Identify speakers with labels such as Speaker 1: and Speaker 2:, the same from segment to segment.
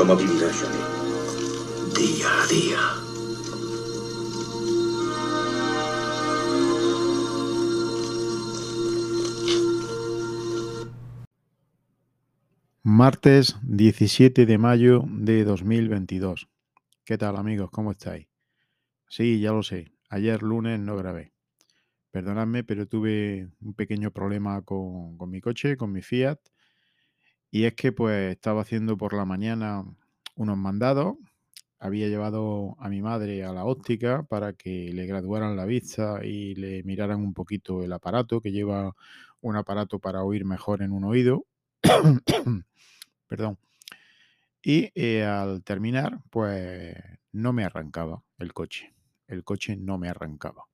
Speaker 1: ¿Cómo vivirá Johnny?
Speaker 2: Día a día.
Speaker 3: Martes 17 de mayo de 2022. ¿Qué tal amigos? ¿Cómo estáis? Sí, ya lo sé. Ayer lunes no grabé. Perdonadme, pero tuve un pequeño problema con, con mi coche, con mi Fiat. Y es que pues estaba haciendo por la mañana unos mandados. Había llevado a mi madre a la óptica para que le graduaran la vista y le miraran un poquito el aparato, que lleva un aparato para oír mejor en un oído. Perdón. Y eh, al terminar, pues no me arrancaba el coche. El coche no me arrancaba.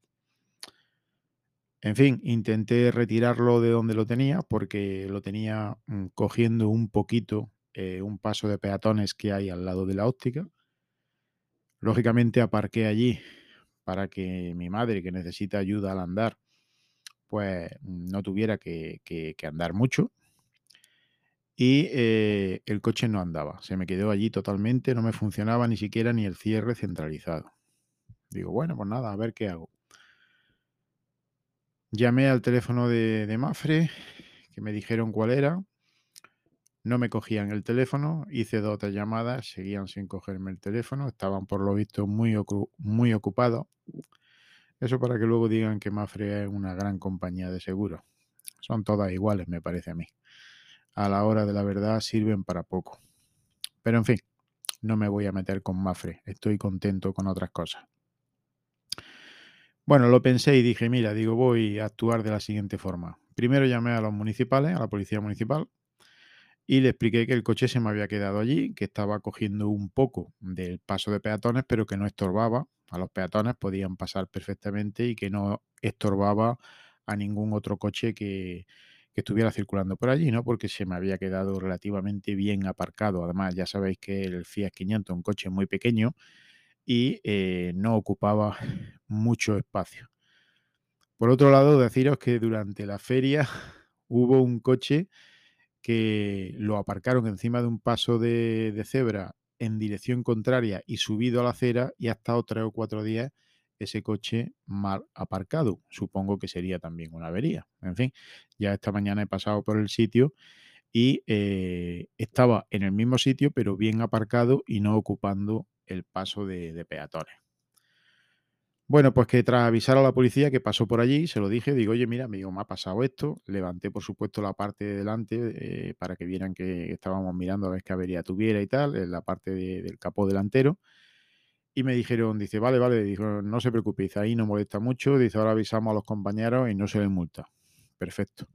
Speaker 3: En fin, intenté retirarlo de donde lo tenía porque lo tenía mm, cogiendo un poquito eh, un paso de peatones que hay al lado de la óptica. Lógicamente aparqué allí para que mi madre, que necesita ayuda al andar, pues no tuviera que, andar mucho. Y eh, el coche no andaba, se me quedó allí totalmente, no me funcionaba ni siquiera ni el cierre centralizado. Digo, bueno, pues nada, a ver qué hago. Llamé al teléfono de, Mafre, que me dijeron cuál era. No me cogían el teléfono, hice dos o tres llamadas, seguían sin cogerme el teléfono, estaban por lo visto muy, muy ocupados. Eso para que luego digan que Mafre es una gran compañía de seguros. Son todas iguales, me parece a mí. A la hora de la verdad sirven para poco. Pero en fin, no me voy a meter con Mafre, estoy contento con otras cosas. Bueno, lo pensé y dije, mira, digo, voy a actuar de la siguiente forma. Primero llamé a los municipales, a la policía municipal, y le expliqué que el coche se me había quedado allí, que estaba cogiendo un poco del paso de peatones, pero que no estorbaba. A los peatones podían pasar perfectamente y que no estorbaba a ningún otro coche que, estuviera circulando por allí, ¿no? Porque se me había quedado relativamente bien aparcado. Además, ya sabéis que el Fiat 500 es un coche muy pequeño y eh, no ocupaba mucho espacio. Por otro lado, deciros que durante la feria hubo un coche que lo aparcaron encima de un paso de, de cebra en dirección contraria y subido a la acera y ha estado tres o cuatro días ese coche mal aparcado. Supongo que sería también una avería. En fin, ya esta mañana he pasado por el sitio y eh, estaba en el mismo sitio, pero bien aparcado y no ocupando el paso de, de peatones. Bueno, pues que tras avisar a la policía que pasó por allí, se lo dije, digo, oye, mira, amigo, me ha pasado esto. Levanté, por supuesto, la parte de delante eh, para que vieran que estábamos mirando a ver qué avería tuviera y tal, en la parte de- del capó delantero. Y me dijeron, dice, vale, vale, dijo, no se preocupéis, ahí no molesta mucho. Dice, ahora avisamos a los compañeros y no se les multa. Perfecto.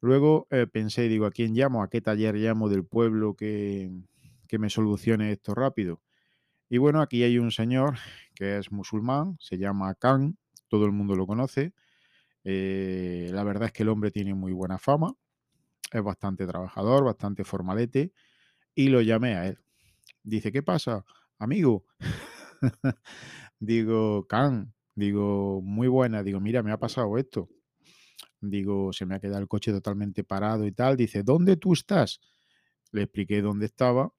Speaker 3: Luego eh, pensé, digo, ¿a quién llamo? ¿A qué taller llamo del pueblo que, que me solucione esto rápido? Y bueno, aquí hay un señor que es musulmán, se llama Khan, todo el mundo lo conoce. Eh, la verdad es que el hombre tiene muy buena fama, es bastante trabajador, bastante formalete, y lo llamé a él. Dice, ¿qué pasa, amigo? digo, Khan, digo, muy buena, digo, mira, me ha pasado esto. Digo, se me ha quedado el coche totalmente parado y tal. Dice, ¿dónde tú estás? Le expliqué dónde estaba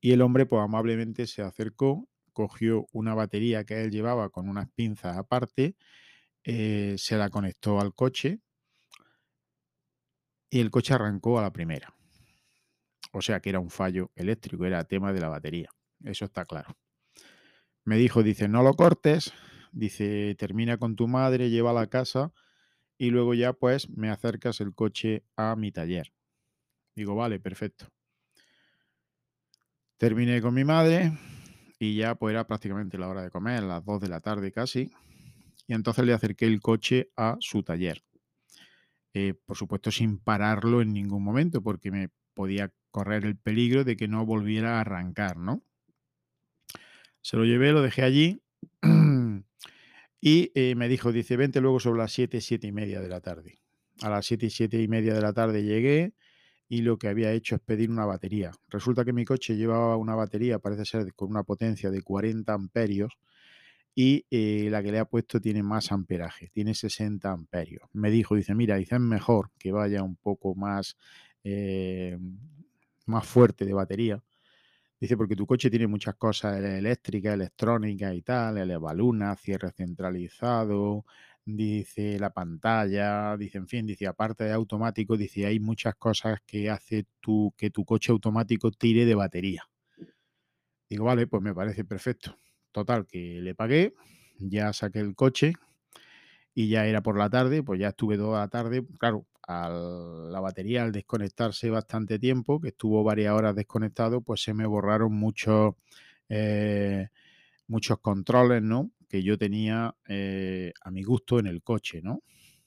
Speaker 3: y el hombre, pues amablemente se acercó, cogió una batería que él llevaba con unas pinzas aparte, eh, se la conectó al coche y el coche arrancó a la primera. O sea que era un fallo eléctrico, era tema de la batería. Eso está claro. Me dijo, dice, no lo cortes, dice, termina con tu madre, lleva a la casa y luego ya pues me acercas el coche a mi taller. Digo, vale, perfecto. Terminé con mi madre y ya pues era prácticamente la hora de comer, las 2 de la tarde casi. Y entonces le acerqué el coche a su taller. Eh, por supuesto, sin pararlo en ningún momento, porque me podía correr el peligro de que no volviera a arrancar, ¿no? Se lo llevé, lo dejé allí y eh, me dijo, dice, vente luego sobre las 7, 7 y media de la tarde. A las 7 y 7 y media de la tarde llegué y lo que había hecho es pedir una batería. Resulta que mi coche llevaba una batería, parece ser con una potencia de 40 amperios y eh, la que le ha puesto tiene más amperaje, tiene 60 amperios. Me dijo, dice, mira, dice, es mejor que vaya un poco más, eh, más fuerte de batería Dice, porque tu coche tiene muchas cosas eléctricas, electrónicas y tal, el evaluna, cierre centralizado, dice la pantalla, dice, en fin, dice, aparte de automático, dice, hay muchas cosas que hace tu, que tu coche automático tire de batería. Digo, vale, pues me parece perfecto. Total, que le pagué, ya saqué el coche y ya era por la tarde, pues ya estuve toda la tarde, claro, la batería al desconectarse bastante tiempo, que estuvo varias horas desconectado, pues se me borraron muchos, eh, muchos controles, ¿no? Que yo tenía eh, a mi gusto en el coche, ¿no?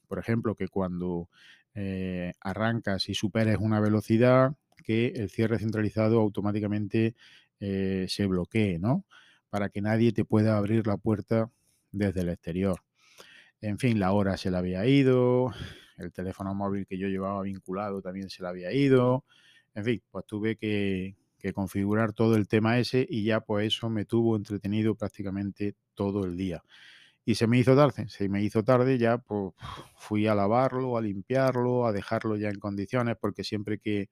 Speaker 3: Por ejemplo, que cuando eh, arrancas y superes una velocidad, que el cierre centralizado automáticamente se bloquee, ¿no? Para que nadie te pueda abrir la puerta desde el exterior. En fin, la hora se la había ido, el teléfono móvil que yo llevaba vinculado también se le había ido. En fin, pues tuve que, configurar todo el tema ese y ya pues eso me tuvo entretenido prácticamente todo el día. Y se me hizo tarde, se me hizo tarde, ya pues fui a lavarlo, a limpiarlo, a dejarlo ya en condiciones, porque siempre que,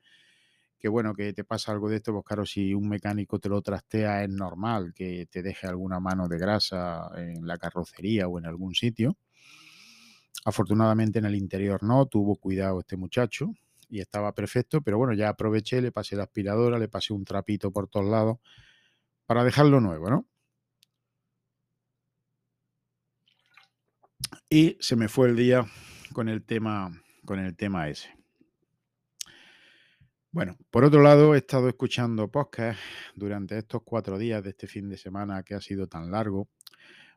Speaker 3: que bueno, que te pasa algo de esto, pues claro, si un mecánico te lo trastea es normal que te deje alguna mano de grasa en la carrocería o en algún sitio. Afortunadamente en el interior no, tuvo cuidado este muchacho y estaba perfecto, pero bueno, ya aproveché, le pasé la aspiradora, le pasé un trapito por todos lados para dejarlo nuevo, ¿no? Y se me fue el día con el tema, con el tema ese. Bueno, por otro lado, he estado escuchando podcast durante estos cuatro días de este fin de semana que ha sido tan largo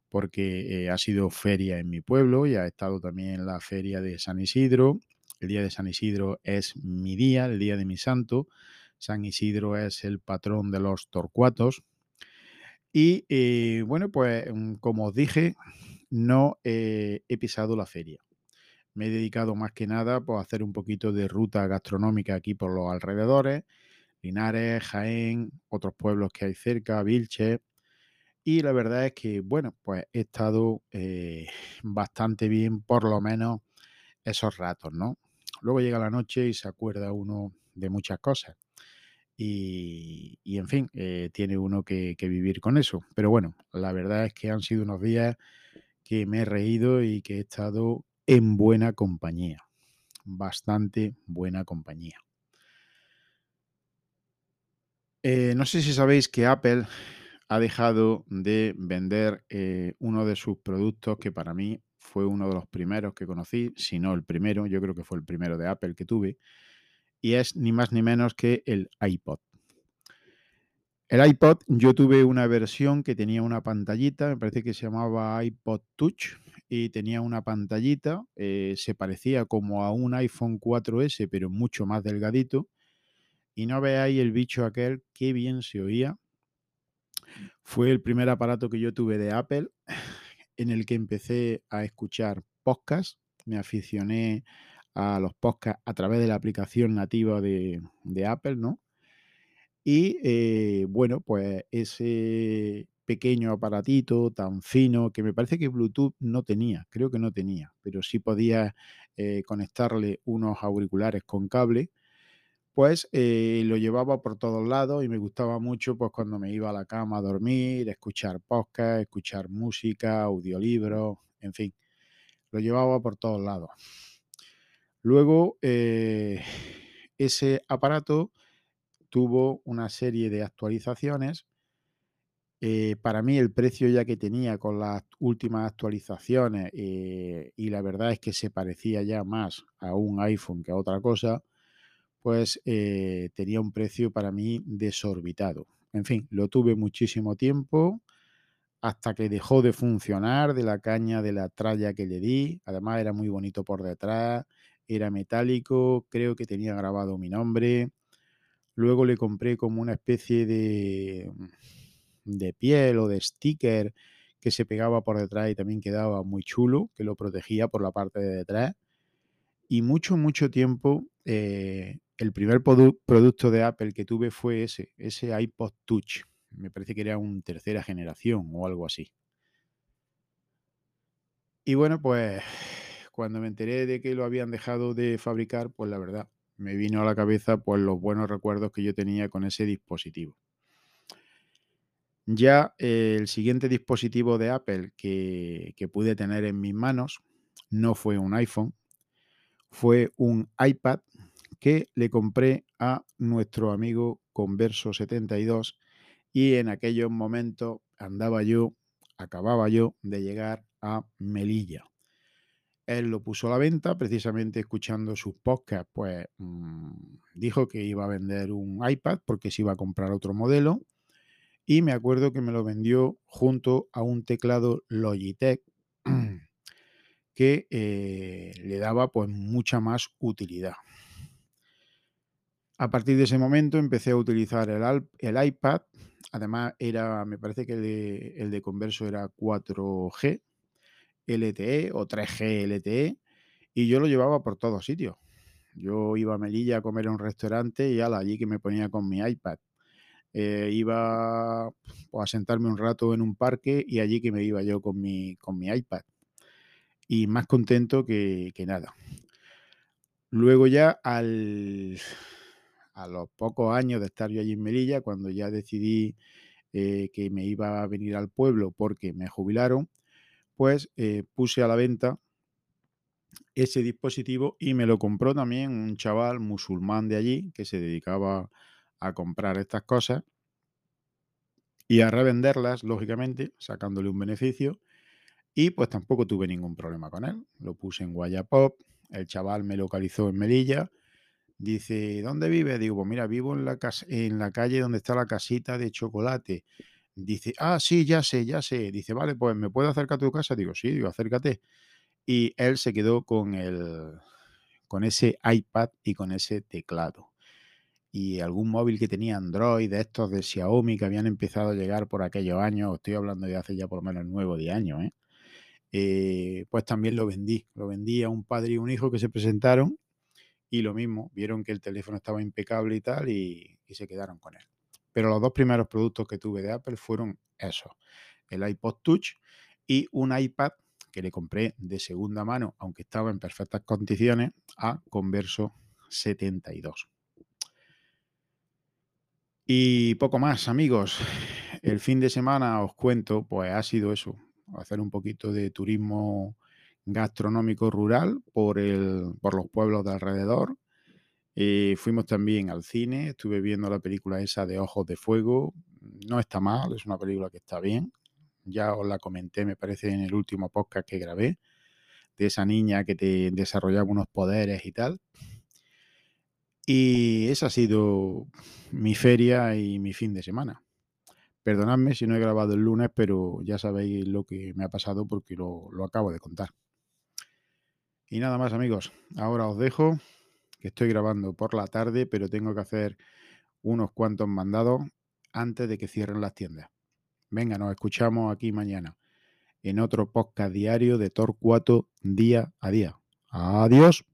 Speaker 3: porque eh, ha sido feria en mi pueblo y ha estado también la feria de San Isidro. El día de San Isidro es mi día, el día de mi santo. San Isidro es el patrón de los torcuatos. Y eh, bueno, pues mm, como os dije, no he pisado la feria. Me he dedicado más que nada pues, a hacer un poquito de ruta gastronómica aquí por los alrededores. Linares, Jaén, otros pueblos que hay cerca, Vilche, y la verdad es que, bueno, pues he estado eh, bastante bien, por lo menos esos ratos, ¿no? Luego llega la noche y se acuerda uno de muchas cosas. Y, en fin, eh, tiene uno que, que, vivir con eso. Pero bueno, la verdad es que han sido unos días que me he reído y que he estado en buena compañía. Bastante buena compañía. Eh, no sé si sabéis que Apple ha dejado de vender eh, uno de sus productos que para mí fue uno de los primeros que conocí, si no el primero, yo creo que fue el primero de Apple que tuve, y es ni más ni menos que el iPod. El iPod, yo tuve una versión que tenía una pantallita, me parece que se llamaba iPod Touch, y tenía una pantallita, eh, se parecía como a un iPhone 4S, pero mucho más delgadito, y no veáis el bicho aquel, qué bien se oía, fue el primer aparato que yo tuve de Apple en el que empecé a escuchar podcasts. Me aficioné a los podcasts a través de la aplicación nativa de, Apple, ¿no? Y eh, bueno, pues ese pequeño aparatito tan fino que me parece que Bluetooth no tenía, creo que no tenía, pero sí podía eh, conectarle unos auriculares con cable pues eh, lo llevaba por todos lados y me gustaba mucho pues cuando me iba a la cama a dormir, escuchar podcast, escuchar música, audiolibros, en fin, lo llevaba por todos lados. Luego, ese aparato tuvo una serie de actualizaciones. Eh, para mí el precio ya que tenía con las últimas actualizaciones y la verdad es que se parecía ya más a un iPhone que a otra cosa, pues eh, tenía un precio para mí desorbitado. En fin, lo tuve muchísimo tiempo hasta que dejó de funcionar de la caña de la tralla que le di. Además era muy bonito por detrás, era metálico, creo que tenía grabado mi nombre. Luego le compré como una especie de, de piel o de sticker que se pegaba por detrás y también quedaba muy chulo, que lo protegía por la parte de detrás. Y mucho, mucho tiempo eh, el primer producto de Apple que tuve fue ese, ese iPod Touch. Me parece que era un tercera generación o algo así. Y bueno, pues cuando me enteré de que lo habían dejado de fabricar, pues la verdad, me vino a la cabeza pues los buenos recuerdos que yo tenía con ese dispositivo. Ya el siguiente dispositivo de Apple que, que pude tener en mis manos no fue un iPhone, fue un iPad que le compré a nuestro amigo Converso 72 y en aquellos momentos andaba yo, acababa yo de llegar a Melilla. Él lo puso a la venta, precisamente escuchando sus podcasts, pues mmm, dijo que iba a vender un iPad porque se iba a comprar otro modelo y me acuerdo que me lo vendió junto a un teclado Logitech que eh, le daba pues mucha más utilidad. A partir de ese momento empecé a utilizar el, el iPad, además era, me parece que el de, el de Converso era 4G LTE o 3G LTE y yo lo llevaba por todos sitios. Yo iba a Melilla a comer en un restaurante y allí que me ponía con mi iPad. Eh, iba pues, a sentarme un rato en un parque y allí que me iba yo con mi, con mi iPad. Y más contento que, que nada. Luego ya al, a los pocos años de estar yo allí en Melilla, cuando ya decidí eh, que me iba a venir al pueblo porque me jubilaron, eh, puse a la venta ese dispositivo y me lo compró también un chaval musulmán de allí que se dedicaba a comprar estas cosas y a revenderlas, lógicamente, sacándole un beneficio. Y pues tampoco tuve ningún problema con él. Lo puse en Guayapop, el chaval me localizó en Melilla. Dice, ¿dónde vive? Digo, pues mira, vivo en la, en la calle donde está la casita de chocolate. Dice, ah, sí, ya sé, ya sé. Dice, vale, pues ¿me puedo acercar a tu casa? Digo, sí, digo, acércate. Y él se quedó con, el, con ese iPad y con ese teclado. Y algún móvil que tenía Android, de estos de Xiaomi que habían empezado a llegar por aquellos años, estoy hablando de hace ya por lo menos nueve de años, ¿eh? Eh, pues también lo vendí. Lo vendí a un padre y un hijo que se presentaron y lo mismo, vieron que el teléfono estaba impecable y tal y se quedaron con él. Pero los dos primeros productos que tuve de Apple fueron esos, el iPod Touch y un iPad que le compré de segunda mano, aunque estaba en perfectas condiciones, a Converso 72. Y poco más, amigos. El fin de semana os cuento, pues ha sido eso, hacer un poquito de turismo gastronómico rural por, el, por los pueblos de alrededor. Eh, fuimos también al cine, estuve viendo la película esa de Ojos de Fuego. No está mal, es una película que está bien. Ya os la comenté, me parece, en el último podcast que grabé, de esa niña que te desarrollaba unos poderes y tal. Y esa ha sido mi feria y mi fin de semana. Perdonadme si no he grabado el lunes, pero ya sabéis lo que me ha pasado porque lo, lo acabo de contar. Y nada más amigos, ahora os dejo, que estoy grabando por la tarde, pero tengo que hacer unos cuantos mandados antes de que cierren las tiendas. Venga, nos escuchamos aquí mañana en otro podcast diario de Torcuato día a día. Adiós.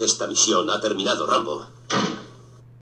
Speaker 1: Esta misión ha terminado, Rambo.